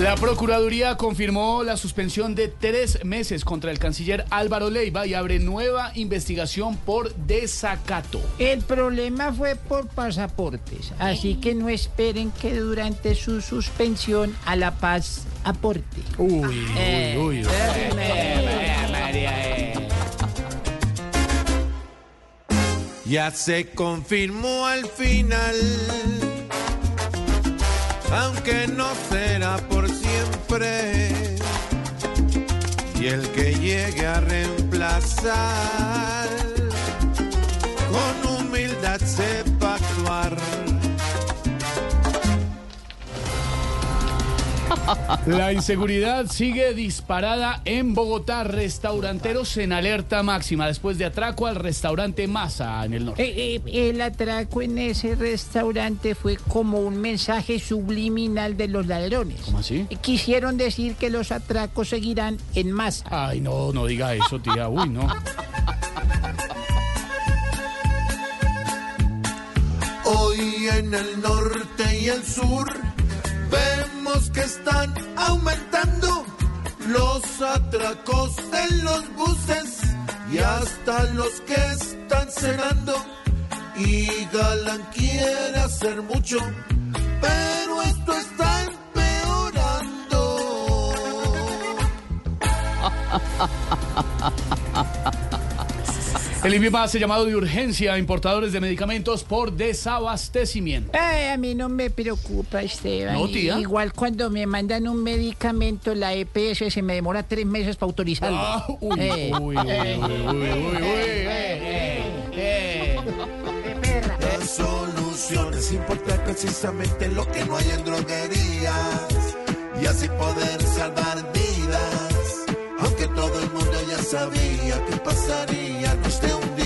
La Procuraduría confirmó la suspensión de tres meses contra el canciller Álvaro Leiva y abre nueva investigación por desacato. El problema fue por pasaportes, así que no esperen que durante su suspensión a La Paz aporte. Uy, uy, uy. Ya se confirmó al final, aunque no por Y el que llegue a reemplazar, con humildad sepa La inseguridad sigue disparada en Bogotá. Restauranteros en alerta máxima después de atraco al restaurante Masa en el norte. Eh, eh, el atraco en ese restaurante fue como un mensaje subliminal de los ladrones. ¿Cómo así? Quisieron decir que los atracos seguirán en masa. Ay, no, no diga eso, tía. Uy, no. Hoy en el norte y el sur vemos que están aumentando los atracos en los buses y hasta los que están cenando. Y Galán quiere hacer mucho, pero esto está empeorando. El INVIMA hace llamado de urgencia a importadores de medicamentos por desabastecimiento. Ay, a mí no me preocupa, Esteban. No, tía. Igual cuando me mandan un medicamento, la EPS se me demora tres meses para autorizarlo. Ah, uy, Eh, uy, uy, uy, uy, uy, uy, eh, eh, eh. La solución es importar precisamente lo que no hay en droguerías y así poder salvar vidas. Aunque todo el mundo ya sabía que pasaría, no esté un día.